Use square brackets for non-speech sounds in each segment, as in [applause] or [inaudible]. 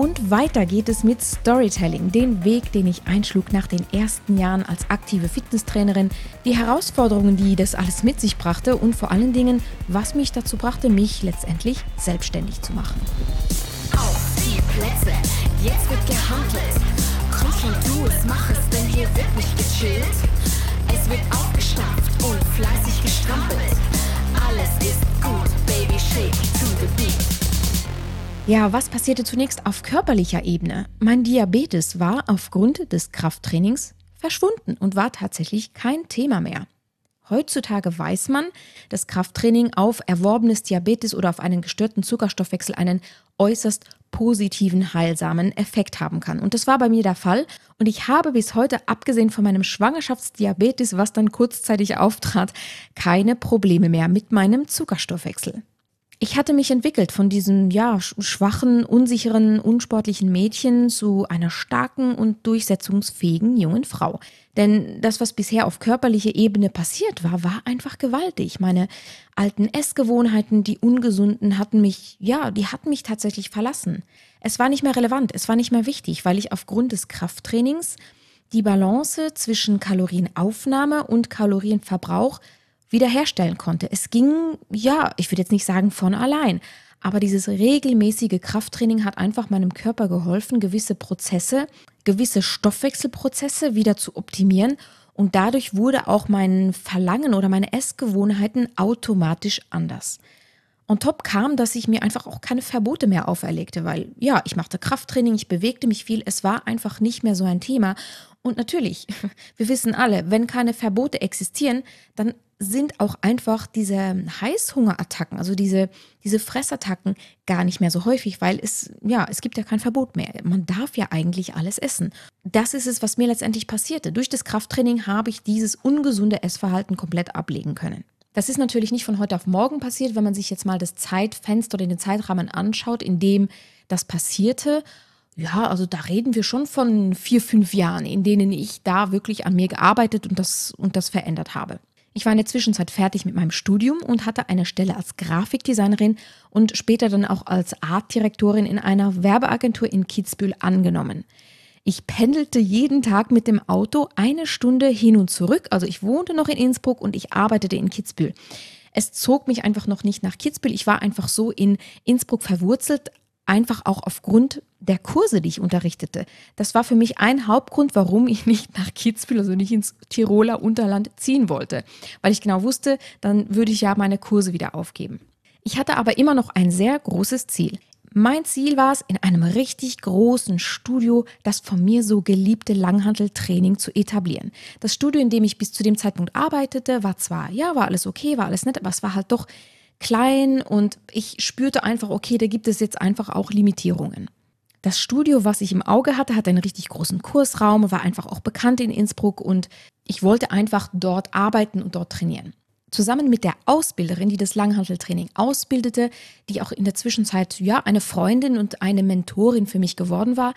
Und weiter geht es mit Storytelling, den Weg, den ich einschlug nach den ersten Jahren als aktive Fitnesstrainerin, die Herausforderungen, die das alles mit sich brachte und vor allen Dingen, was mich dazu brachte, mich letztendlich selbstständig zu machen. Auf die Plätze, jetzt wird gehandelt. Komm schon, du es, mach es, denn hier wird nicht gechillt. Es wird aufgestafft und fleißig gestrampelt. Alles ist gut, Baby, shake to the beat. Ja, was passierte zunächst auf körperlicher Ebene? Mein Diabetes war aufgrund des Krafttrainings verschwunden und war tatsächlich kein Thema mehr. Heutzutage weiß man, dass Krafttraining auf erworbenes Diabetes oder auf einen gestörten Zuckerstoffwechsel einen äußerst positiven, heilsamen Effekt haben kann. Und das war bei mir der Fall. Und ich habe bis heute, abgesehen von meinem Schwangerschaftsdiabetes, was dann kurzzeitig auftrat, keine Probleme mehr mit meinem Zuckerstoffwechsel. Ich hatte mich entwickelt von diesem, ja, schwachen, unsicheren, unsportlichen Mädchen zu einer starken und durchsetzungsfähigen jungen Frau. Denn das, was bisher auf körperlicher Ebene passiert war, war einfach gewaltig. Meine alten Essgewohnheiten, die ungesunden, hatten mich, ja, die hatten mich tatsächlich verlassen. Es war nicht mehr relevant, es war nicht mehr wichtig, weil ich aufgrund des Krafttrainings die Balance zwischen Kalorienaufnahme und Kalorienverbrauch wiederherstellen konnte. Es ging, ja, ich würde jetzt nicht sagen von allein, aber dieses regelmäßige Krafttraining hat einfach meinem Körper geholfen, gewisse Prozesse, gewisse Stoffwechselprozesse wieder zu optimieren und dadurch wurde auch mein Verlangen oder meine Essgewohnheiten automatisch anders. Und top kam, dass ich mir einfach auch keine Verbote mehr auferlegte, weil ja, ich machte Krafttraining, ich bewegte mich viel, es war einfach nicht mehr so ein Thema. Und natürlich, [laughs] wir wissen alle, wenn keine Verbote existieren, dann sind auch einfach diese Heißhungerattacken, also diese, diese Fressattacken gar nicht mehr so häufig, weil es, ja, es gibt ja kein Verbot mehr. Man darf ja eigentlich alles essen. Das ist es, was mir letztendlich passierte. Durch das Krafttraining habe ich dieses ungesunde Essverhalten komplett ablegen können. Das ist natürlich nicht von heute auf morgen passiert, wenn man sich jetzt mal das Zeitfenster oder den Zeitrahmen anschaut, in dem das passierte. Ja, also da reden wir schon von vier, fünf Jahren, in denen ich da wirklich an mir gearbeitet und das, und das verändert habe. Ich war in der Zwischenzeit fertig mit meinem Studium und hatte eine Stelle als Grafikdesignerin und später dann auch als Artdirektorin in einer Werbeagentur in Kitzbühel angenommen. Ich pendelte jeden Tag mit dem Auto eine Stunde hin und zurück. Also ich wohnte noch in Innsbruck und ich arbeitete in Kitzbühel. Es zog mich einfach noch nicht nach Kitzbühel. Ich war einfach so in Innsbruck verwurzelt, einfach auch aufgrund der Kurse, die ich unterrichtete. Das war für mich ein Hauptgrund, warum ich nicht nach Kitzbühel, also nicht ins Tiroler Unterland ziehen wollte, weil ich genau wusste, dann würde ich ja meine Kurse wieder aufgeben. Ich hatte aber immer noch ein sehr großes Ziel. Mein Ziel war es, in einem richtig großen Studio das von mir so geliebte Langhanteltraining zu etablieren. Das Studio, in dem ich bis zu dem Zeitpunkt arbeitete, war zwar, ja, war alles okay, war alles nett, aber es war halt doch klein und ich spürte einfach, okay, da gibt es jetzt einfach auch Limitierungen. Das Studio, was ich im Auge hatte, hat einen richtig großen Kursraum, war einfach auch bekannt in Innsbruck und ich wollte einfach dort arbeiten und dort trainieren. Zusammen mit der Ausbilderin, die das Langhanteltraining ausbildete, die auch in der Zwischenzeit ja eine Freundin und eine Mentorin für mich geworden war,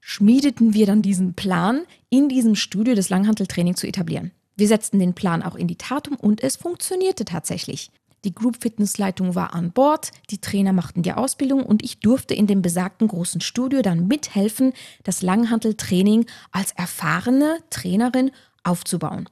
schmiedeten wir dann diesen Plan, in diesem Studio das Langhanteltraining zu etablieren. Wir setzten den Plan auch in die Tat um und es funktionierte tatsächlich. Die Group Fitness Leitung war an Bord, die Trainer machten die Ausbildung und ich durfte in dem besagten großen Studio dann mithelfen, das Langhanteltraining als erfahrene Trainerin aufzubauen.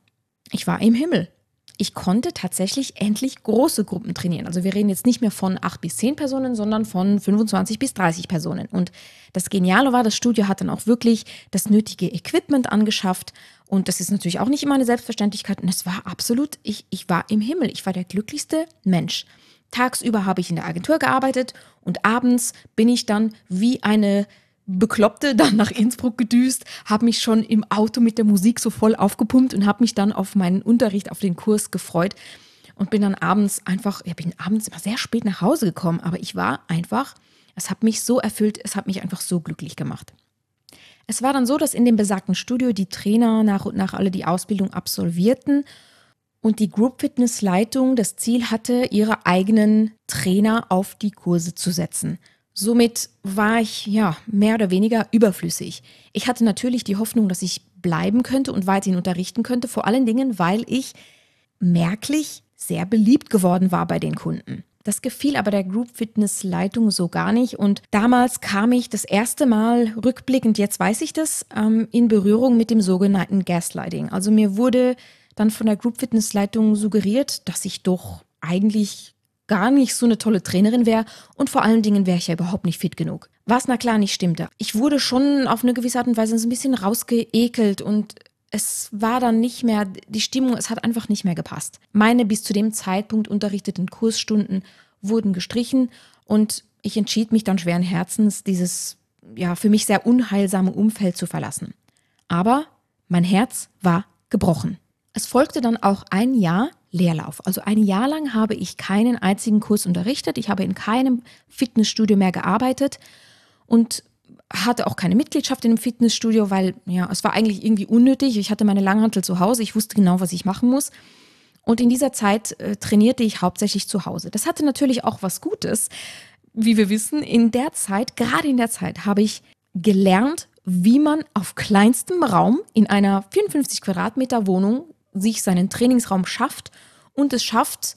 Ich war im Himmel ich konnte tatsächlich endlich große Gruppen trainieren. Also wir reden jetzt nicht mehr von acht bis zehn Personen, sondern von 25 bis 30 Personen. Und das Geniale war, das Studio hat dann auch wirklich das nötige Equipment angeschafft. Und das ist natürlich auch nicht immer eine Selbstverständlichkeit. Und es war absolut, ich, ich war im Himmel. Ich war der glücklichste Mensch. Tagsüber habe ich in der Agentur gearbeitet und abends bin ich dann wie eine Bekloppte dann nach Innsbruck gedüst, habe mich schon im Auto mit der Musik so voll aufgepumpt und habe mich dann auf meinen Unterricht, auf den Kurs gefreut und bin dann abends einfach, ich bin abends immer sehr spät nach Hause gekommen, aber ich war einfach, es hat mich so erfüllt, es hat mich einfach so glücklich gemacht. Es war dann so, dass in dem besagten Studio die Trainer nach und nach alle die Ausbildung absolvierten und die Group Fitness Leitung das Ziel hatte, ihre eigenen Trainer auf die Kurse zu setzen. Somit war ich ja mehr oder weniger überflüssig. Ich hatte natürlich die Hoffnung, dass ich bleiben könnte und weiterhin unterrichten könnte, vor allen Dingen, weil ich merklich sehr beliebt geworden war bei den Kunden. Das gefiel aber der Group Fitness Leitung so gar nicht. Und damals kam ich das erste Mal rückblickend, jetzt weiß ich das, ähm, in Berührung mit dem sogenannten Gaslighting. Also mir wurde dann von der Group Fitness Leitung suggeriert, dass ich doch eigentlich gar nicht so eine tolle Trainerin wäre und vor allen Dingen wäre ich ja überhaupt nicht fit genug. Was na klar nicht stimmte. Ich wurde schon auf eine gewisse Art und Weise so ein bisschen rausgeekelt und es war dann nicht mehr, die Stimmung, es hat einfach nicht mehr gepasst. Meine bis zu dem Zeitpunkt unterrichteten Kursstunden wurden gestrichen und ich entschied mich dann schweren Herzens, dieses ja für mich sehr unheilsame Umfeld zu verlassen. Aber mein Herz war gebrochen. Es folgte dann auch ein Jahr Leerlauf. Also ein Jahr lang habe ich keinen einzigen Kurs unterrichtet. Ich habe in keinem Fitnessstudio mehr gearbeitet und hatte auch keine Mitgliedschaft in einem Fitnessstudio, weil ja, es war eigentlich irgendwie unnötig. Ich hatte meine Langhantel zu Hause, ich wusste genau, was ich machen muss. Und in dieser Zeit äh, trainierte ich hauptsächlich zu Hause. Das hatte natürlich auch was Gutes. Wie wir wissen, in der Zeit, gerade in der Zeit, habe ich gelernt, wie man auf kleinstem Raum in einer 54 Quadratmeter Wohnung sich seinen Trainingsraum schafft und es schafft,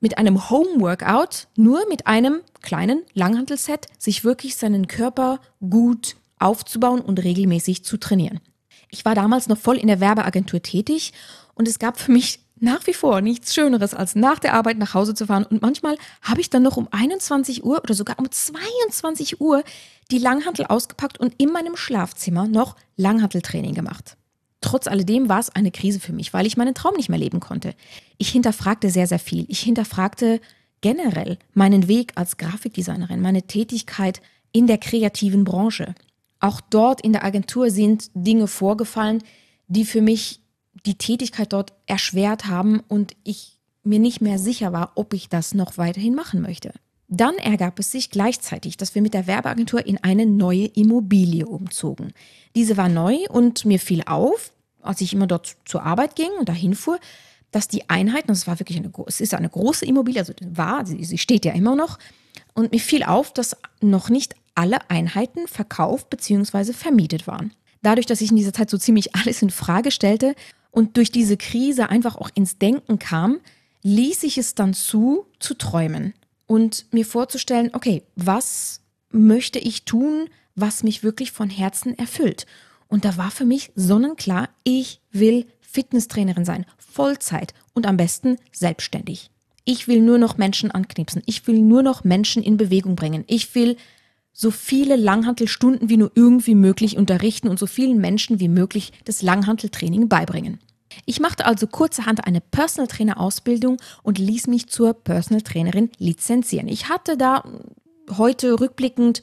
mit einem Home-Workout, nur mit einem kleinen Langhantelset, sich wirklich seinen Körper gut aufzubauen und regelmäßig zu trainieren. Ich war damals noch voll in der Werbeagentur tätig und es gab für mich nach wie vor nichts Schöneres, als nach der Arbeit nach Hause zu fahren. Und manchmal habe ich dann noch um 21 Uhr oder sogar um 22 Uhr die Langhantel ausgepackt und in meinem Schlafzimmer noch Langhanteltraining gemacht. Trotz alledem war es eine Krise für mich, weil ich meinen Traum nicht mehr leben konnte. Ich hinterfragte sehr, sehr viel. Ich hinterfragte generell meinen Weg als Grafikdesignerin, meine Tätigkeit in der kreativen Branche. Auch dort in der Agentur sind Dinge vorgefallen, die für mich die Tätigkeit dort erschwert haben und ich mir nicht mehr sicher war, ob ich das noch weiterhin machen möchte. Dann ergab es sich gleichzeitig, dass wir mit der Werbeagentur in eine neue Immobilie umzogen. Diese war neu und mir fiel auf, als ich immer dort zur Arbeit ging und dahin fuhr, dass die Einheiten, es war wirklich eine, es ist eine große Immobilie, also war, sie, sie steht ja immer noch, und mir fiel auf, dass noch nicht alle Einheiten verkauft bzw. vermietet waren. Dadurch, dass ich in dieser Zeit so ziemlich [laughs] alles in Frage stellte und durch diese Krise einfach auch ins Denken kam, ließ ich es dann zu, zu träumen und mir vorzustellen, okay, was möchte ich tun, was mich wirklich von Herzen erfüllt? Und da war für mich sonnenklar, ich will Fitnesstrainerin sein, Vollzeit und am besten selbstständig. Ich will nur noch Menschen anknipsen. Ich will nur noch Menschen in Bewegung bringen. Ich will so viele Langhantelstunden wie nur irgendwie möglich unterrichten und so vielen Menschen wie möglich das Langhanteltraining beibringen. Ich machte also kurzerhand eine Personal Trainer Ausbildung und ließ mich zur Personal Trainerin lizenzieren. Ich hatte da heute rückblickend,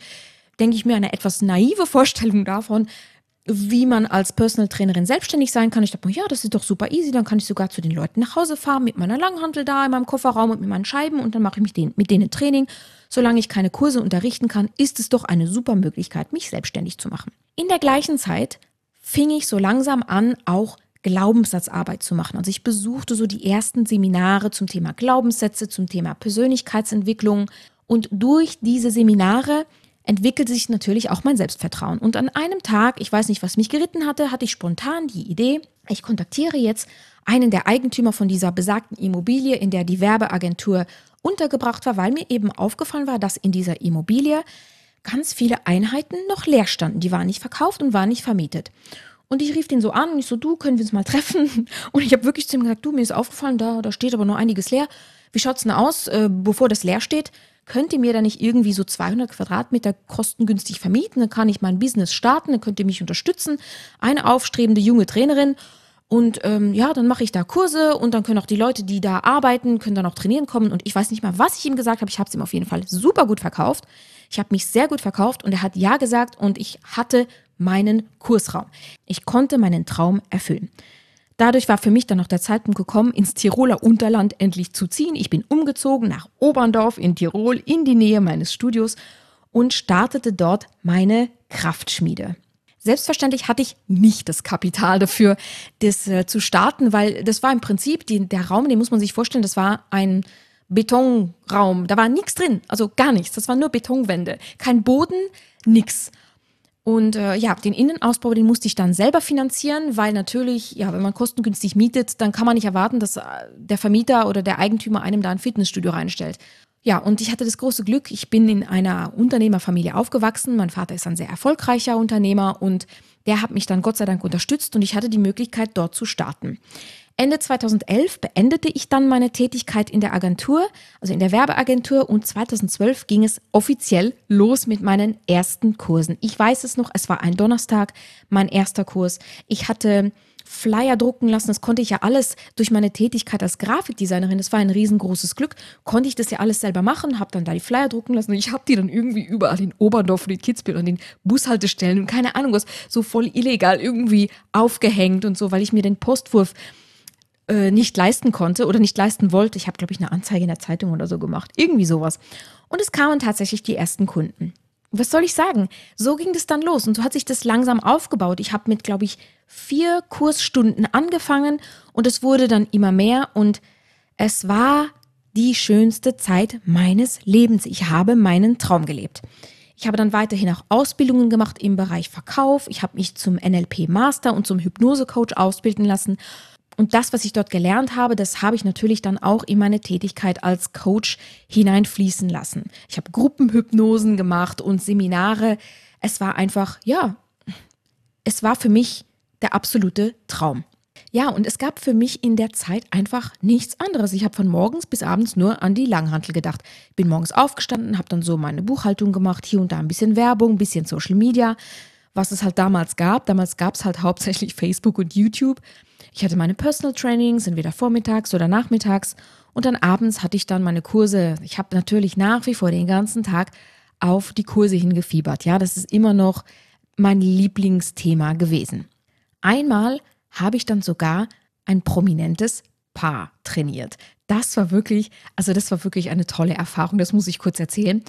denke ich mir, eine etwas naive Vorstellung davon, wie man als Personal Trainerin selbstständig sein kann. Ich dachte, ja, das ist doch super easy, dann kann ich sogar zu den Leuten nach Hause fahren mit meiner Langhantel da in meinem Kofferraum und mit meinen Scheiben und dann mache ich mit denen, mit denen Training. Solange ich keine Kurse unterrichten kann, ist es doch eine super Möglichkeit, mich selbstständig zu machen. In der gleichen Zeit fing ich so langsam an, auch Glaubenssatzarbeit zu machen. Also ich besuchte so die ersten Seminare zum Thema Glaubenssätze, zum Thema Persönlichkeitsentwicklung und durch diese Seminare entwickelte sich natürlich auch mein Selbstvertrauen. Und an einem Tag, ich weiß nicht, was mich geritten hatte, hatte ich spontan die Idee, ich kontaktiere jetzt einen der Eigentümer von dieser besagten Immobilie, in der die Werbeagentur untergebracht war, weil mir eben aufgefallen war, dass in dieser Immobilie ganz viele Einheiten noch leer standen. Die waren nicht verkauft und waren nicht vermietet. Und ich rief den so an und ich so, du, können wir uns mal treffen? [laughs] Und ich habe wirklich zu ihm gesagt, du, mir ist aufgefallen, da, da steht aber nur einiges leer. Wie schaut's denn aus, äh, bevor das leer steht? Könnt ihr mir da nicht irgendwie so 200 Quadratmeter kostengünstig vermieten? Dann kann ich mein Business starten, dann könnt ihr mich unterstützen. Eine aufstrebende junge Trainerin. Und ähm, ja, dann mache ich da Kurse und dann können auch die Leute, die da arbeiten, können dann auch trainieren kommen. Und ich weiß nicht mal, was ich ihm gesagt habe. Ich habe es ihm auf jeden Fall super gut verkauft. Ich habe mich sehr gut verkauft und er hat ja gesagt und ich hatte meinen Kursraum. Ich konnte meinen Traum erfüllen. Dadurch war für mich dann noch der Zeitpunkt gekommen, ins Tiroler Unterland endlich zu ziehen. Ich bin umgezogen nach Oberndorf in Tirol in die Nähe meines Studios und startete dort meine Kraftschmiede. Selbstverständlich hatte ich nicht das Kapital dafür, das äh, zu starten, weil das war im Prinzip die, der Raum, den muss man sich vorstellen, das war ein Betonraum. Da war nichts drin, also gar nichts. Das waren nur Betonwände, kein Boden, nichts. Und äh, ja, den Innenausbau, den musste ich dann selber finanzieren, weil natürlich, ja, wenn man kostengünstig mietet, dann kann man nicht erwarten, dass äh, der Vermieter oder der Eigentümer einem da ein Fitnessstudio reinstellt. Ja, und ich hatte das große Glück, ich bin in einer Unternehmerfamilie aufgewachsen. Mein Vater ist ein sehr erfolgreicher Unternehmer und der hat mich dann Gott sei Dank unterstützt und ich hatte die Möglichkeit, dort zu starten. Ende 2011 beendete ich dann meine Tätigkeit in der Agentur, also in der Werbeagentur und 2012 ging es offiziell los mit meinen ersten Kursen. Ich weiß es noch, es war ein Donnerstag, mein erster Kurs. Ich hatte Flyer drucken lassen. Das konnte ich ja alles durch meine Tätigkeit als Grafikdesignerin. Das war ein riesengroßes Glück. Konnte ich das ja alles selber machen, habe dann da die Flyer drucken lassen. Und ich habe die dann irgendwie überall in Oberndorf und in Kitzbühel und den Bushaltestellen und keine Ahnung was, so voll illegal irgendwie aufgehängt und so, weil ich mir den Postwurf äh, nicht leisten konnte oder nicht leisten wollte. Ich habe, glaube ich, eine Anzeige in der Zeitung oder so gemacht. Irgendwie sowas. Und es kamen tatsächlich die ersten Kunden was soll ich sagen? So ging das dann los und so hat sich das langsam aufgebaut. Ich habe mit, glaube ich, vier Kursstunden angefangen und es wurde dann immer mehr und es war die schönste Zeit meines Lebens. Ich habe meinen Traum gelebt. Ich habe dann weiterhin auch Ausbildungen gemacht im Bereich Verkauf. Ich habe mich zum NLP Master und zum Hypnose Coach ausbilden lassen und das, was ich dort gelernt habe, das habe ich natürlich dann auch in meine Tätigkeit als Coach hineinfließen lassen. Ich habe Gruppenhypnosen gemacht und Seminare. Es war einfach, ja, es war für mich der absolute Traum. Ja, und es gab für mich in der Zeit einfach nichts anderes. Ich habe von morgens bis abends nur an die Langhantel gedacht. Bin morgens aufgestanden, habe dann so meine Buchhaltung gemacht, hier und da ein bisschen Werbung, ein bisschen Social Media, was es halt damals gab. Damals gab es halt [laughs] hauptsächlich Facebook und YouTube. Ich hatte meine Personal Trainings, entweder vormittags oder nachmittags. Und dann abends hatte ich dann meine Kurse. Ich habe natürlich nach wie vor den ganzen Tag auf die Kurse hingefiebert. Ja, das ist immer noch mein Lieblingsthema gewesen. Einmal habe ich dann sogar ein prominentes Paar trainiert. Das war wirklich, also das war wirklich eine tolle Erfahrung, das muss ich kurz erzählen.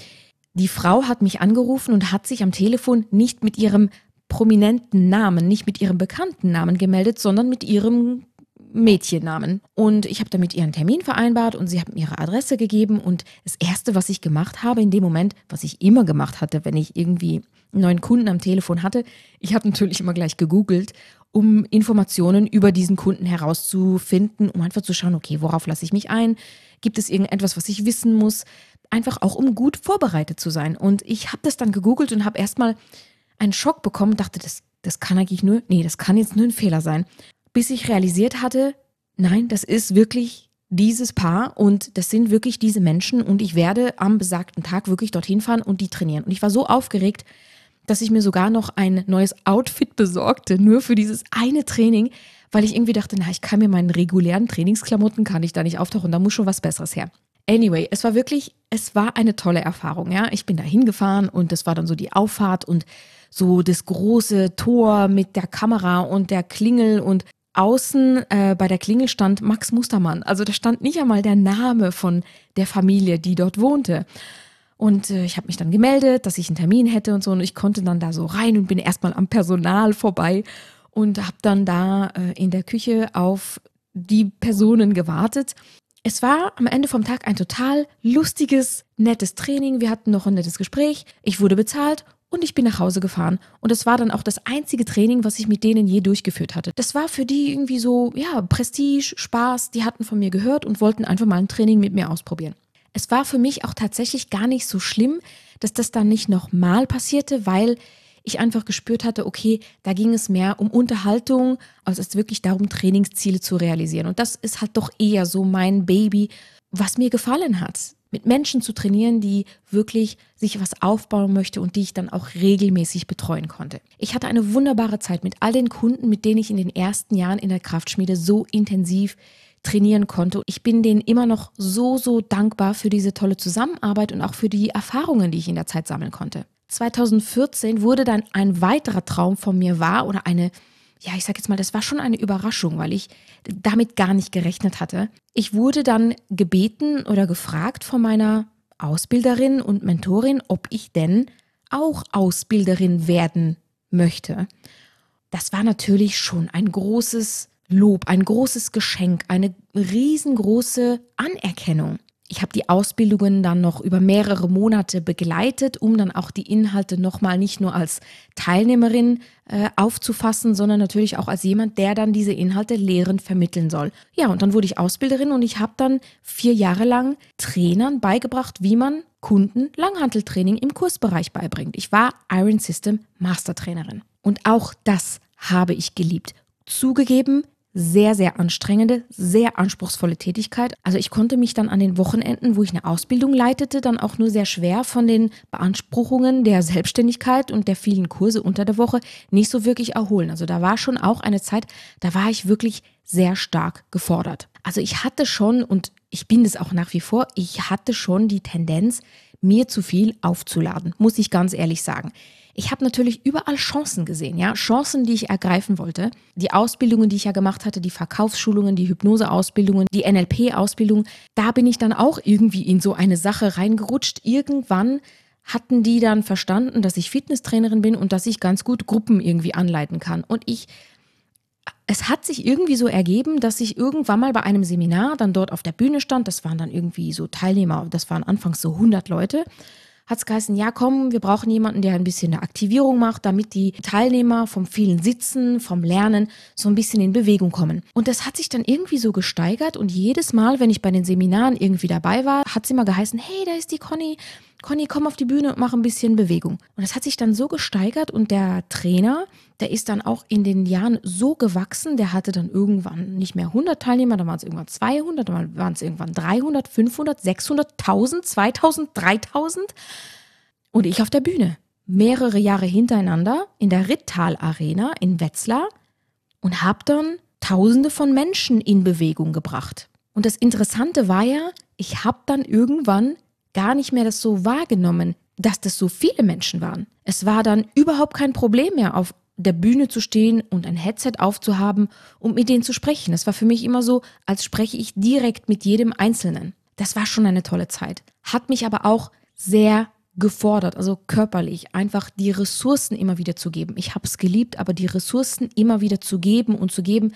Die Frau hat mich angerufen und hat sich am Telefon nicht mit ihrem prominenten Namen, nicht mit ihrem bekannten Namen gemeldet, sondern mit ihrem Mädchennamen. Und ich habe damit ihren Termin vereinbart und sie hat mir ihre Adresse gegeben. Und das Erste, was ich gemacht habe in dem Moment, was ich immer gemacht hatte, wenn ich irgendwie einen neuen Kunden am Telefon hatte, ich habe natürlich immer gleich gegoogelt, um Informationen über diesen Kunden herauszufinden, um einfach zu schauen, okay, worauf lasse ich mich ein? Gibt es irgendetwas, was ich wissen muss? Einfach auch, um gut vorbereitet zu sein. Und ich habe das dann gegoogelt und habe erstmal einen Schock bekommen und dachte, das, das kann eigentlich nur, nee, das kann jetzt nur ein Fehler sein. Bis ich realisiert hatte, nein, das ist wirklich dieses Paar und das sind wirklich diese Menschen und ich werde am besagten Tag wirklich dorthin fahren und die trainieren. Und ich war so aufgeregt, dass ich mir sogar noch ein neues Outfit besorgte, nur für dieses eine Training, weil ich irgendwie dachte, na, ich kann mir meinen regulären Trainingsklamotten, kann ich da nicht auftauchen, da muss schon was Besseres her. Anyway, es war wirklich, es war eine tolle Erfahrung, ja. Ich bin da hingefahren und das war dann so die Auffahrt und so das große Tor mit der Kamera und der Klingel und außen äh, bei der Klingel stand Max Mustermann. Also da stand nicht einmal der Name von der Familie, die dort wohnte. Und äh, ich habe mich dann gemeldet, dass ich einen Termin hätte und so. Und ich konnte dann da so rein und bin erstmal am Personal vorbei und habe dann da äh, in der Küche auf die Personen gewartet. Es war am Ende vom Tag ein total lustiges, nettes Training. Wir hatten noch ein nettes Gespräch. Ich wurde bezahlt und ich bin nach Hause gefahren. Und es war dann auch das einzige Training, was ich mit denen je durchgeführt hatte. Das war für die irgendwie so, ja, Prestige, Spaß. Die hatten von mir gehört und wollten einfach mal ein Training mit mir ausprobieren. Es war für mich auch tatsächlich gar nicht so schlimm, dass das dann nicht nochmal passierte, weil ich einfach gespürt hatte, okay, da ging es mehr um Unterhaltung, als es wirklich darum, Trainingsziele zu realisieren. Und das ist halt doch eher so mein Baby, was mir gefallen hat mit Menschen zu trainieren, die wirklich sich was aufbauen möchte und die ich dann auch regelmäßig betreuen konnte. Ich hatte eine wunderbare Zeit mit all den Kunden, mit denen ich in den ersten Jahren in der Kraftschmiede so intensiv trainieren konnte. Ich bin denen immer noch so, so dankbar für diese tolle Zusammenarbeit und auch für die Erfahrungen, die ich in der Zeit sammeln konnte. 2014 wurde dann ein weiterer Traum von mir wahr oder eine ja, ich sag jetzt mal, das war schon eine Überraschung, weil ich damit gar nicht gerechnet hatte. Ich wurde dann gebeten oder gefragt von meiner Ausbilderin und Mentorin, ob ich denn auch Ausbilderin werden möchte. Das war natürlich schon ein großes Lob, ein großes Geschenk, eine riesengroße Anerkennung. Ich habe die Ausbildungen dann noch über mehrere Monate begleitet, um dann auch die Inhalte nochmal nicht nur als Teilnehmerin äh, aufzufassen, sondern natürlich auch als jemand, der dann diese Inhalte lehrend vermitteln soll. Ja, und dann wurde ich Ausbilderin und ich habe dann vier Jahre lang Trainern beigebracht, wie man Kunden Langhanteltraining im Kursbereich beibringt. Ich war Iron System Mastertrainerin. Und auch das habe ich geliebt. Zugegeben, sehr, sehr anstrengende, sehr anspruchsvolle Tätigkeit. Also ich konnte mich dann an den Wochenenden, wo ich eine Ausbildung leitete, dann auch nur sehr schwer von den Beanspruchungen der Selbstständigkeit und der vielen Kurse unter der Woche nicht so wirklich erholen. Also da war schon auch eine Zeit, da war ich wirklich sehr stark gefordert. Also ich hatte schon, und ich bin es auch nach wie vor, ich hatte schon die Tendenz, mir zu viel aufzuladen, muss ich ganz ehrlich sagen. Ich habe natürlich überall Chancen gesehen, ja, Chancen, die ich ergreifen wollte. Die Ausbildungen, die ich ja gemacht hatte, die Verkaufsschulungen, die Hypnoseausbildungen, die NLP-Ausbildung, da bin ich dann auch irgendwie in so eine Sache reingerutscht. Irgendwann hatten die dann verstanden, dass ich Fitnesstrainerin bin und dass ich ganz gut Gruppen irgendwie anleiten kann. Und ich es hat sich irgendwie so ergeben, dass ich irgendwann mal bei einem Seminar dann dort auf der Bühne stand. Das waren dann irgendwie so Teilnehmer, das waren anfangs so 100 Leute hat es geheißen, ja komm, wir brauchen jemanden, der ein bisschen eine Aktivierung macht, damit die Teilnehmer vom vielen Sitzen, vom Lernen so ein bisschen in Bewegung kommen. Und das hat sich dann irgendwie so gesteigert und jedes Mal, wenn ich bei den Seminaren irgendwie dabei war, hat es immer geheißen, hey, da ist die Conny, Conny, komm auf die Bühne und mach ein bisschen Bewegung. Und das hat sich dann so gesteigert und der Trainer, der ist dann auch in den Jahren so gewachsen, der hatte dann irgendwann nicht mehr 100 Teilnehmer, dann waren es irgendwann 200, dann waren es irgendwann 300, 500, 600, 1000, 2000, 3000 und ich auf der Bühne. Mehrere Jahre hintereinander in der Rittal Arena in Wetzlar und habe dann Tausende von Menschen in Bewegung gebracht. Und das Interessante war ja, ich habe dann irgendwann gar nicht mehr das so wahrgenommen, dass das so viele Menschen waren. Es war dann überhaupt kein Problem mehr, auf der Bühne zu stehen und ein Headset aufzuhaben und mit denen zu sprechen. Es war für mich immer so, als spreche ich direkt mit jedem Einzelnen. Das war schon eine tolle Zeit. Hat mich aber auch sehr gefordert, also körperlich, einfach die Ressourcen immer wieder zu geben. Ich habe es geliebt, aber die Ressourcen immer wieder zu geben und zu geben,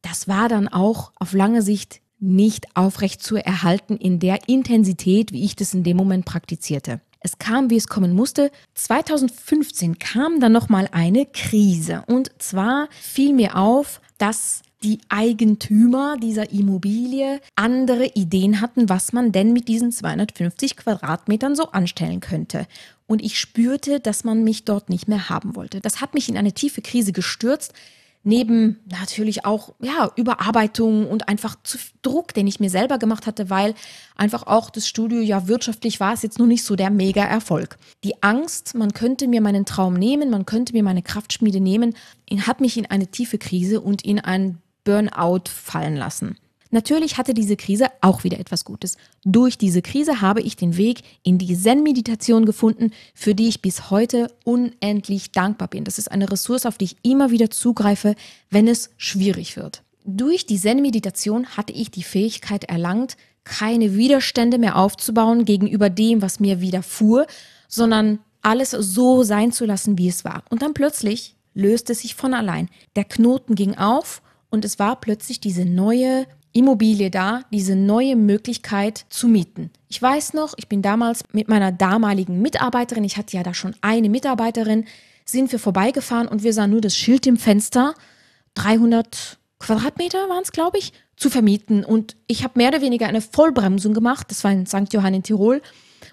das war dann auch auf lange Sicht nicht aufrecht zu erhalten in der Intensität, wie ich das in dem Moment praktizierte. Es kam, wie es kommen musste. 2015 kam dann noch mal eine Krise und zwar fiel mir auf, dass die Eigentümer dieser Immobilie andere Ideen hatten, was man denn mit diesen 250 Quadratmetern so anstellen könnte. Und ich spürte, dass man mich dort nicht mehr haben wollte. Das hat mich in eine tiefe Krise gestürzt, neben natürlich auch ja Überarbeitung und einfach zu Druck, den ich mir selber gemacht hatte, weil einfach auch das Studio ja wirtschaftlich war es jetzt noch nicht so der mega Erfolg. Die Angst, man könnte mir meinen Traum nehmen, man könnte mir meine Kraftschmiede nehmen, hat mich in eine tiefe Krise und in ein Burnout fallen lassen. Natürlich hatte diese Krise auch wieder etwas Gutes. Durch diese Krise habe ich den Weg in die Zen-Meditation gefunden, für die ich bis heute unendlich dankbar bin. Das ist eine Ressource, auf die ich immer wieder zugreife, wenn es schwierig wird. Durch die Zen-Meditation hatte ich die Fähigkeit erlangt, keine Widerstände mehr aufzubauen gegenüber dem, was mir widerfuhr, sondern alles so sein zu lassen, wie es war. Und dann plötzlich löste es sich von allein. Der Knoten ging auf und es war plötzlich diese neue Immobilie da, diese neue Möglichkeit zu mieten. Ich weiß noch, ich bin damals mit meiner damaligen Mitarbeiterin, ich hatte ja da schon eine Mitarbeiterin, sind wir vorbeigefahren und wir sahen nur das Schild im Fenster, 300 Quadratmeter waren es, glaube ich, zu vermieten. Und ich habe mehr oder weniger eine Vollbremsung gemacht, das war in St. Johann in Tirol.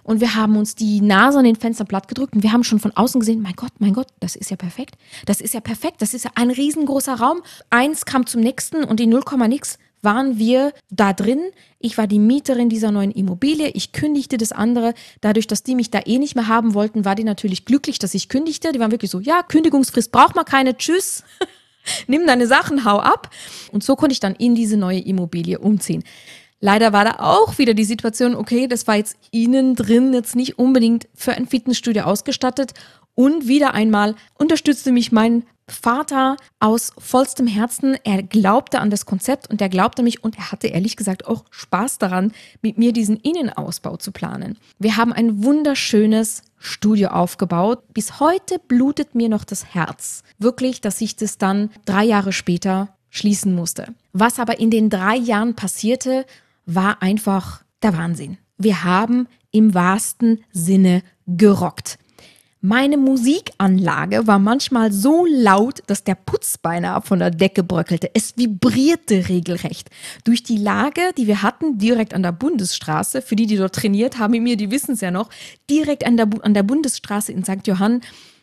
Und wir haben uns die Nase an den Fenstern platt gedrückt und wir haben schon von außen gesehen, mein Gott, mein Gott, das ist ja perfekt. Das ist ja perfekt. Das ist ja ein riesengroßer Raum. Eins kam zum nächsten und in 0, nix waren wir da drin. Ich war die Mieterin dieser neuen Immobilie. Ich kündigte das andere. Dadurch, dass die mich da eh nicht mehr haben wollten, war die natürlich glücklich, dass ich kündigte. Die waren wirklich so, ja, Kündigungsfrist braucht man keine. Tschüss. [laughs] Nimm deine Sachen, hau ab. Und so konnte ich dann in diese neue Immobilie umziehen. Leider war da auch wieder die Situation, okay, das war jetzt innen drin jetzt nicht unbedingt für ein Fitnessstudio ausgestattet. Und wieder einmal unterstützte mich mein Vater aus vollstem Herzen. Er glaubte an das Konzept und er glaubte mich und er hatte ehrlich gesagt auch Spaß daran, mit mir diesen Innenausbau zu planen. Wir haben ein wunderschönes Studio aufgebaut. Bis heute blutet mir noch das Herz. Wirklich, dass ich das dann drei Jahre später schließen musste. Was aber in den drei Jahren passierte, war einfach der Wahnsinn. Wir haben im wahrsten Sinne gerockt. Meine Musikanlage war manchmal so laut, dass der Putz beinahe von der Decke bröckelte. Es vibrierte regelrecht. Durch die Lage, die wir hatten, direkt an der Bundesstraße, für die, die dort trainiert haben, mir, die wissen es ja noch, direkt an der, an der Bundesstraße in St. Johann,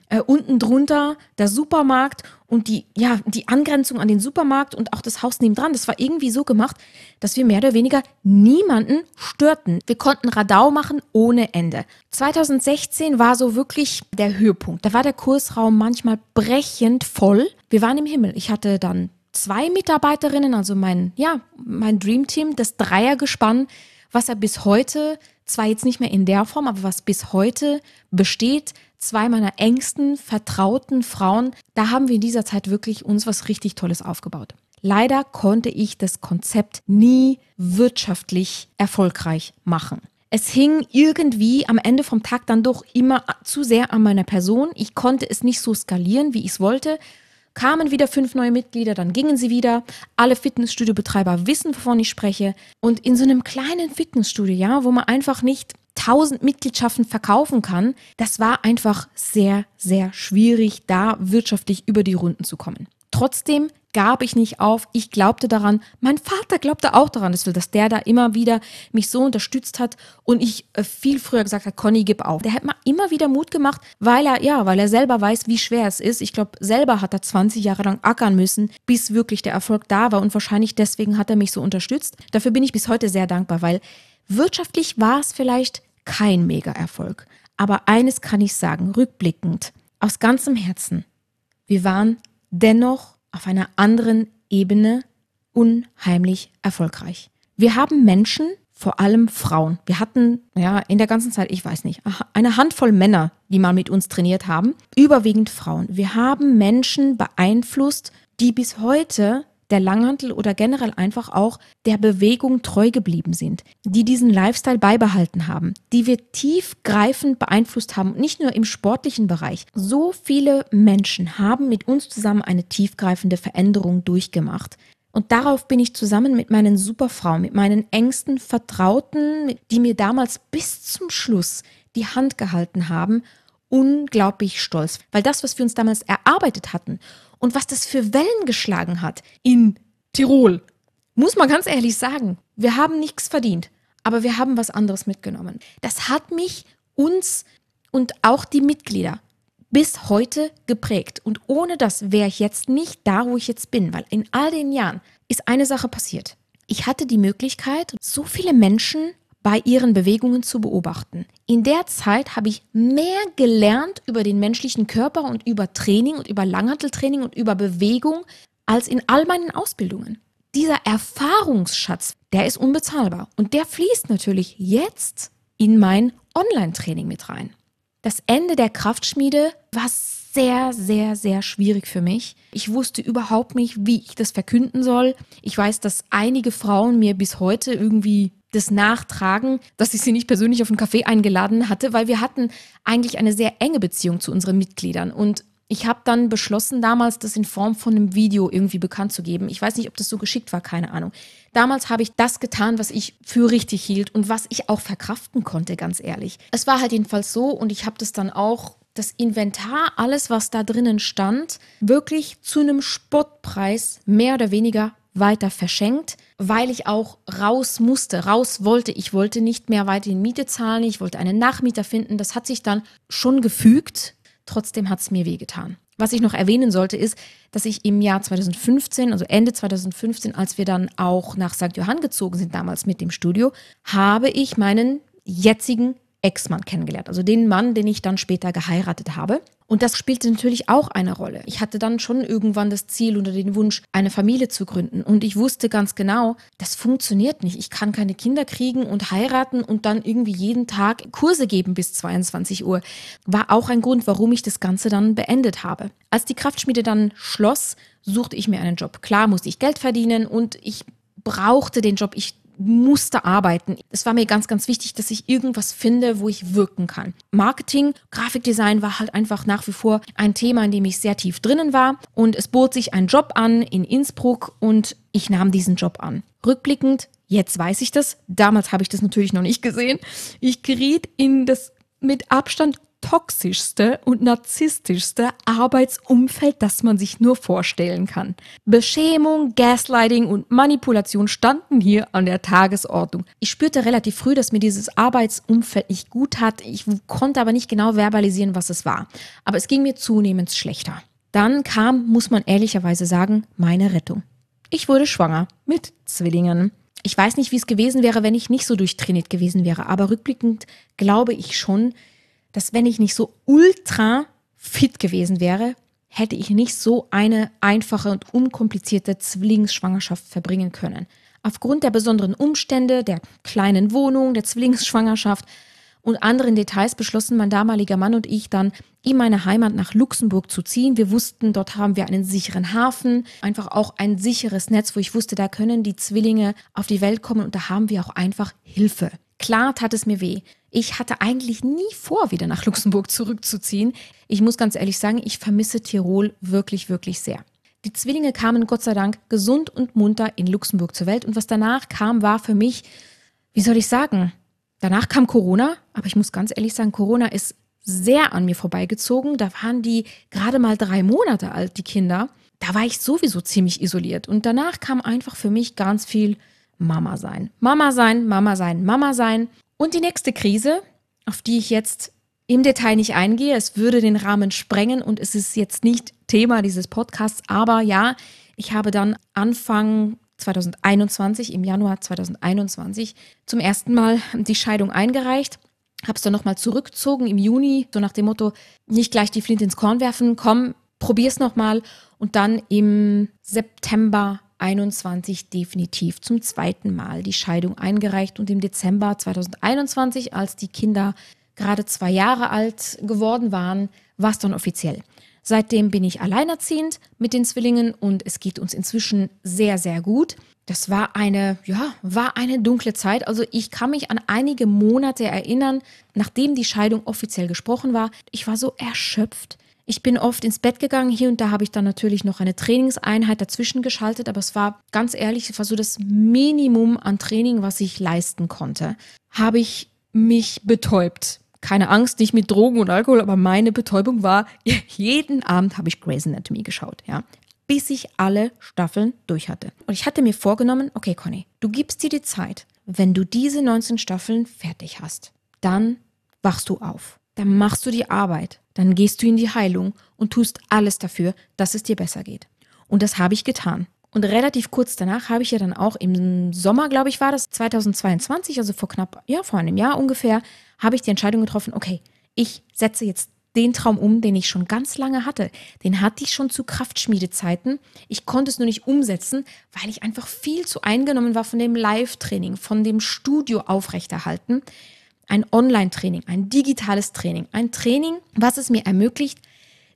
äh, unten drunter der Supermarkt und die, ja, die Angrenzung an den Supermarkt und auch das Haus nebendran. Das war irgendwie so gemacht, dass wir mehr oder weniger niemanden störten. Wir konnten Radau machen ohne Ende. 2016 war so wirklich der Höhepunkt. Da war der Kursraum manchmal brechend voll. Wir waren im Himmel. Ich hatte dann zwei Mitarbeiterinnen, also mein, ja, mein Dreamteam, das Dreiergespann, was er bis heute, zwar jetzt nicht mehr in der Form, aber was bis heute besteht, zwei meiner engsten, vertrauten Frauen. Da haben wir in dieser Zeit wirklich uns was richtig Tolles aufgebaut. Leider konnte ich das Konzept nie wirtschaftlich erfolgreich machen. Es hing irgendwie am Ende vom Tag dann doch immer zu sehr an meiner Person. Ich konnte es nicht so skalieren, wie ich es wollte. Kamen wieder fünf neue Mitglieder, dann gingen sie wieder. Alle Fitnessstudio-Betreiber wissen, wovon ich spreche. Und in so einem kleinen Fitnessstudio, ja, wo man einfach nicht 1000 Mitgliedschaften verkaufen kann, das war einfach sehr, sehr schwierig, da wirtschaftlich über die Runden zu kommen. Trotzdem gab ich nicht auf. Ich glaubte daran. Mein Vater glaubte auch daran, dass der da immer wieder mich so unterstützt hat und ich äh, viel früher gesagt habe, Conny, gib auf. Der hat mir immer wieder Mut gemacht, weil er, ja, weil er selber weiß, wie schwer es ist. Ich glaube, selber hat er 20 Jahre lang ackern müssen, bis wirklich der Erfolg da war und wahrscheinlich deswegen hat er mich so unterstützt. Dafür bin ich bis heute sehr dankbar, weil wirtschaftlich war es vielleicht kein Mega-Erfolg. Aber eines kann ich sagen, rückblickend, aus ganzem Herzen, wir waren dennoch auf einer anderen Ebene unheimlich erfolgreich. Wir haben Menschen, vor allem Frauen. Wir hatten, ja, in der ganzen Zeit, ich weiß nicht, eine Handvoll Männer, die mal mit uns trainiert haben, überwiegend Frauen. Wir haben Menschen beeinflusst, die bis heute der Langhantel oder generell einfach auch der Bewegung treu geblieben sind, die diesen Lifestyle beibehalten haben, die wir tiefgreifend beeinflusst haben, nicht nur im sportlichen Bereich. So viele Menschen haben mit uns zusammen eine tiefgreifende Veränderung durchgemacht. Und darauf bin ich zusammen mit meinen Superfrauen, mit meinen engsten Vertrauten, die mir damals bis zum Schluss die Hand gehalten haben, unglaublich stolz. Weil das, was wir uns damals erarbeitet hatten und was das für Wellen geschlagen hat in Tirol. Muss man ganz ehrlich sagen, wir haben nichts verdient, aber wir haben was anderes mitgenommen. Das hat mich, uns und auch die Mitglieder bis heute geprägt. Und ohne das wäre ich jetzt nicht da, wo ich jetzt bin, weil in all den Jahren ist eine Sache passiert. Ich hatte die Möglichkeit, so viele Menschen bei ihren Bewegungen zu beobachten. In der Zeit habe ich mehr gelernt über den menschlichen Körper und über Training und über Langhanteltraining und über Bewegung als in all meinen Ausbildungen. Dieser Erfahrungsschatz, der ist unbezahlbar und der fließt natürlich jetzt in mein Online-Training mit rein. Das Ende der Kraftschmiede war sehr, sehr, sehr schwierig für mich. Ich wusste überhaupt nicht, wie ich das verkünden soll. Ich weiß, dass einige Frauen mir bis heute irgendwie das Nachtragen, dass ich sie nicht persönlich auf einen Café eingeladen hatte, weil wir hatten eigentlich eine sehr enge Beziehung zu unseren Mitgliedern und ich habe dann beschlossen, damals das in Form von einem Video irgendwie bekannt zu geben. Ich weiß nicht, ob das so geschickt war, keine Ahnung. Damals habe ich das getan, was ich für richtig hielt und was ich auch verkraften konnte, ganz ehrlich. Es war halt jedenfalls so und ich habe das dann auch, das Inventar, alles, was da drinnen stand, wirklich zu einem Spottpreis mehr oder weniger weiter verschenkt, weil ich auch raus musste, raus wollte. Ich wollte nicht mehr weiterhin Miete zahlen, ich wollte einen Nachmieter finden. Das hat sich dann schon gefügt, trotzdem hat es mir wehgetan. Was ich noch erwähnen sollte, ist, dass ich im Jahr 2015, also Ende 2015, als wir dann auch nach St. Johann gezogen sind, damals mit dem Studio, habe ich meinen jetzigen Ex-Mann kennengelernt. Also den Mann, den ich dann später geheiratet habe. Und das spielte natürlich auch eine Rolle. Ich hatte dann schon irgendwann das Ziel oder den Wunsch, eine Familie zu gründen. Und ich wusste ganz genau, das funktioniert nicht. Ich kann keine Kinder kriegen und heiraten und dann irgendwie jeden Tag Kurse geben bis 22 Uhr. War auch ein Grund, warum ich das Ganze dann beendet habe. Als die Kraftschmiede dann schloss, suchte ich mir einen Job. Klar musste ich Geld verdienen und ich brauchte den Job. Ich musste arbeiten. Es war mir ganz, ganz wichtig, dass ich irgendwas finde, wo ich wirken kann. Marketing, Grafikdesign war halt einfach nach wie vor ein Thema, in dem ich sehr tief drinnen war. Und es bot sich ein Job an in Innsbruck und ich nahm diesen Job an. Rückblickend, Jetzt weiß ich das. Damals habe ich das natürlich noch nicht gesehen. Ich geriet in das mit Abstand toxischste und narzisstischste Arbeitsumfeld, das man sich nur vorstellen kann. Beschämung, Gaslighting und Manipulation standen hier an der Tagesordnung. Ich spürte relativ früh, dass mir dieses Arbeitsumfeld nicht gut hat. Ich konnte aber nicht genau verbalisieren, was es war. Aber es ging mir zunehmend schlechter. Dann kam, muss man ehrlicherweise sagen, meine Rettung. Ich wurde schwanger mit Zwillingen. Ich weiß nicht, wie es gewesen wäre, wenn ich nicht so durchtrainiert gewesen wäre, aber rückblickend glaube ich schon, dass wenn ich nicht so ultra fit gewesen wäre, hätte ich nicht so eine einfache und unkomplizierte Zwillingsschwangerschaft verbringen können. Aufgrund der besonderen Umstände, der kleinen Wohnung, der Zwillingsschwangerschaft und anderen Details beschlossen mein damaliger Mann und ich dann, in meine Heimat nach Luxemburg zu ziehen. Wir wussten, dort haben wir einen sicheren Hafen, einfach auch ein sicheres Netz, wo ich wusste, da können die Zwillinge auf die Welt kommen und da haben wir auch einfach Hilfe. Klar tat es mir weh. Ich hatte eigentlich nie vor, wieder nach Luxemburg zurückzuziehen. Ich muss ganz ehrlich sagen, ich vermisse Tirol wirklich, wirklich sehr. Die Zwillinge kamen Gott sei Dank gesund und munter in Luxemburg zur Welt und was danach kam, war für mich, wie soll ich sagen, danach kam Corona, aber ich muss ganz ehrlich sagen, Corona ist sehr an mir vorbeigezogen. Da waren die gerade mal drei Monate alt, die Kinder. Da war ich sowieso ziemlich isoliert und danach kam einfach für mich ganz viel Mama sein. Mama sein, Mama sein, Mama sein. Und die nächste Krise, auf die ich jetzt im Detail nicht eingehe, es würde den Rahmen sprengen und es ist jetzt nicht Thema dieses Podcasts, aber ja, ich habe dann Anfang 2021, im Januar 2021, zum ersten Mal die Scheidung eingereicht. Habe es dann nochmal zurückgezogen im Juni, so nach dem Motto, nicht gleich die Flint ins Korn werfen, komm, probier's nochmal. Und dann im September 2021 definitiv zum zweiten Mal die Scheidung eingereicht und im Dezember 2021, als die Kinder gerade zwei Jahre alt geworden waren, war es dann offiziell. Seitdem bin ich alleinerziehend mit den Zwillingen und es geht uns inzwischen sehr, sehr gut. Das war eine, ja, war eine dunkle Zeit. Also ich kann mich an einige Monate erinnern, nachdem die Scheidung offiziell gesprochen war. Ich war so erschöpft. Ich bin oft ins Bett gegangen. Hier und da habe ich dann natürlich noch eine Trainingseinheit dazwischen geschaltet, aber es war ganz ehrlich, es war so das Minimum an Training, was ich leisten konnte. Habe ich mich betäubt. Keine Angst, nicht mit Drogen und Alkohol, aber meine Betäubung war, [laughs] jeden Abend habe ich Grey's Anatomy geschaut, ja. Bis ich alle Staffeln durch hatte. Und ich hatte mir vorgenommen, okay, Conny, du gibst dir die Zeit. Wenn du diese 19 Staffeln fertig hast, dann wachst du auf. Dann machst du die Arbeit dann gehst du in die Heilung und tust alles dafür, dass es dir besser geht. Und das habe ich getan. Und relativ kurz danach habe ich ja dann auch im Sommer, glaube ich, war das 2022, also vor knapp, ja, vor einem Jahr ungefähr, habe ich die Entscheidung getroffen, okay, ich setze jetzt den Traum um, den ich schon ganz lange hatte. Den hatte ich schon zu Kraftschmiedezeiten. Ich konnte es nur nicht umsetzen, weil ich einfach viel zu eingenommen war von dem Live-Training, von dem Studio aufrechterhalten ein Online-Training, ein digitales Training, ein Training, was es mir ermöglicht,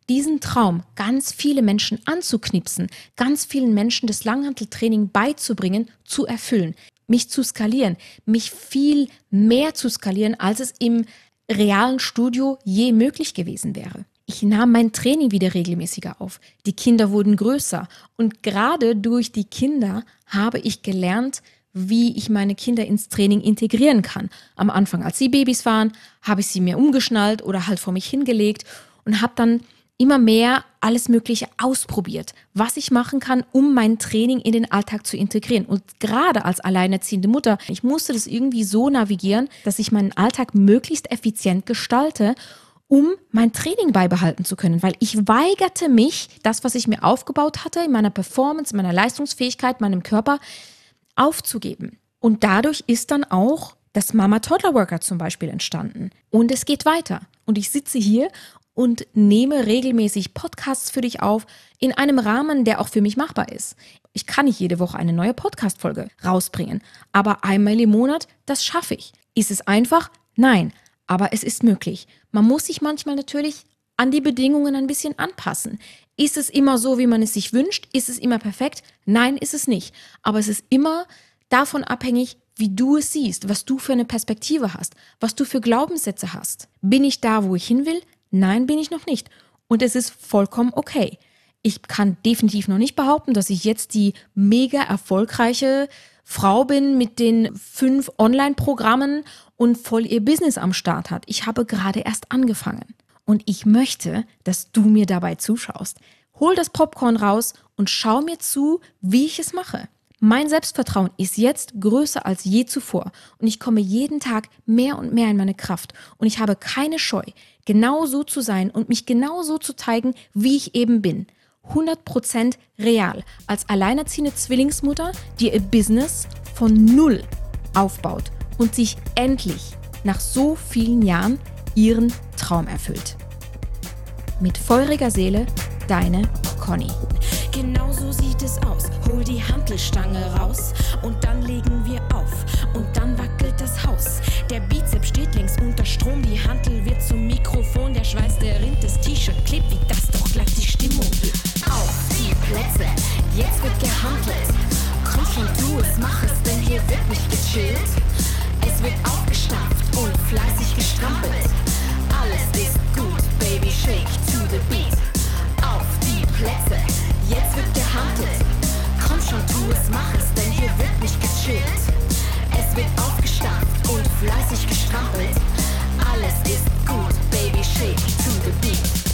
diesen Traum ganz viele Menschen anzuknipsen, ganz vielen Menschen das Langhanteltraining beizubringen, zu erfüllen, mich zu skalieren, mich viel mehr zu skalieren, als es im realen Studio je möglich gewesen wäre. Ich nahm mein Training wieder regelmäßiger auf. Die Kinder wurden größer und gerade durch die Kinder habe ich gelernt, wie ich meine Kinder ins Training integrieren kann. Am Anfang, als sie Babys waren, habe ich sie mir umgeschnallt oder halt vor mich hingelegt und habe dann immer mehr alles Mögliche ausprobiert, was ich machen kann, um mein Training in den Alltag zu integrieren. Und gerade als alleinerziehende Mutter, ich musste das irgendwie so navigieren, dass ich meinen Alltag möglichst effizient gestalte um mein Training beibehalten zu können, weil ich weigerte mich, das, was ich mir aufgebaut hatte in meiner Performance, meiner Leistungsfähigkeit, meinem Körper, aufzugeben. Und dadurch ist dann auch das Mama Toddler Worker zum Beispiel entstanden. Und es geht weiter. Und ich sitze hier und nehme regelmäßig Podcasts für dich auf in einem Rahmen, der auch für mich machbar ist. Ich kann nicht jede Woche eine neue Podcast-Folge rausbringen, aber einmal im Monat, das schaffe ich. Ist es einfach? Nein, aber es ist möglich. Man muss sich manchmal natürlich an die Bedingungen ein bisschen anpassen. Ist es immer so, wie man es sich wünscht? Ist es immer perfekt? Nein, ist es nicht. Aber es ist immer davon abhängig, wie du es siehst, was du für eine Perspektive hast, was du für Glaubenssätze hast. Bin ich da, wo ich hin will? Nein, bin ich noch nicht. Und es ist vollkommen okay. Ich kann definitiv noch nicht behaupten, dass ich jetzt die mega erfolgreiche Frau bin mit den fünf Online-Programmen und voll ihr Business am Start hat. Ich habe gerade erst angefangen. Und ich möchte, dass du mir dabei zuschaust. Hol das Popcorn raus und schau mir zu, wie ich es mache. Mein Selbstvertrauen ist jetzt größer als je zuvor und ich komme jeden Tag mehr und mehr in meine Kraft und ich habe keine Scheu, genau so zu sein und mich genau so zu zeigen, wie ich eben bin. 100% real als alleinerziehende Zwillingsmutter, die ihr Business von Null aufbaut und sich endlich nach so vielen Jahren ihren Traum erfüllt. Mit feuriger Seele, deine Conny. Genau so sieht es aus. Hol die Hantelstange raus und dann legen wir auf. Und dann wackelt das Haus. Der Bizeps steht links unter Strom. Die Hantel wird zum Mikrofon. Der Schweiß, der rinnt, das T-Shirt klebt wie das doch gleich die Stimmung. Auf die Plätze, jetzt wird gehandelt. Komm schon, tu es, mach es, denn hier wird nicht gechillt. Es wird auf geschafft und fleißig gestrampelt. Alles ist gut, Baby, shake to the beat. Auf die Plätze, jetzt wird gehandelt. Komm schon, tu es, mach es, denn hier wird nicht gechillt. Es wird aufgestampft und fleißig gestrampelt. Alles ist gut, Baby, shake to the beat.